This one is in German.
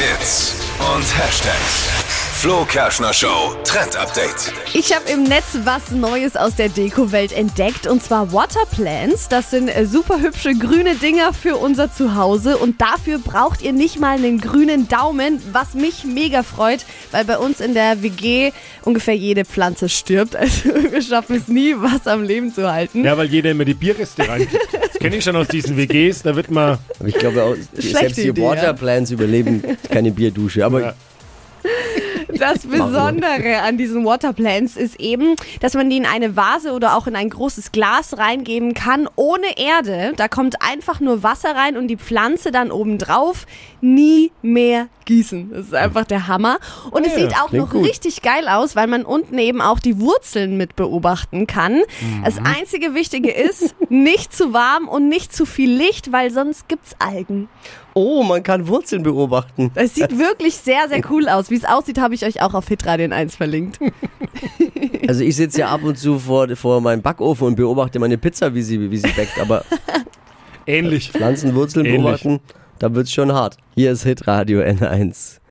Hits und Hashtags. Flo Kerschner Show Trend Update. Ich habe im Netz was Neues aus der Deko-Welt entdeckt und zwar Waterplants. Das sind äh, super hübsche grüne Dinger für unser Zuhause und dafür braucht ihr nicht mal einen grünen Daumen, was mich mega freut, weil bei uns in der WG ungefähr jede Pflanze stirbt. Also wir schaffen es nie, was am Leben zu halten. Ja, weil jeder immer die Bierreste reinkriegt. Das kenne ich schon aus diesen WGs, da wird man. Aber ich glaube auch, selbst die Idee, ja. Waterplants überleben keine Bierdusche. Aber Ja. Das Besondere an diesen Waterplants ist eben, dass man die in eine Vase oder auch in ein großes Glas reingeben kann, ohne Erde. Da kommt einfach nur Wasser rein und die Pflanze dann oben drauf. Nie mehr gießen. Das ist einfach der Hammer. Und es Ja, sieht auch noch gut. richtig geil aus, weil man unten eben auch die Wurzeln mit beobachten kann. Das einzige Wichtige ist, nicht zu warm und nicht zu viel Licht, weil sonst gibt's Algen. oh, man kann Wurzeln beobachten. Es sieht wirklich sehr, sehr cool aus. Wie es aussieht, habe ich euch auch auf Hitradio 1 verlinkt. Also ich sitze ja ab und zu vor, vor meinem Backofen und beobachte meine Pizza, wie sie, wie sie backt. Aber Ähnlich. Pflanzenwurzeln Ähnlich. beobachten, da wird's schon hart. Hier ist Hitradio N1.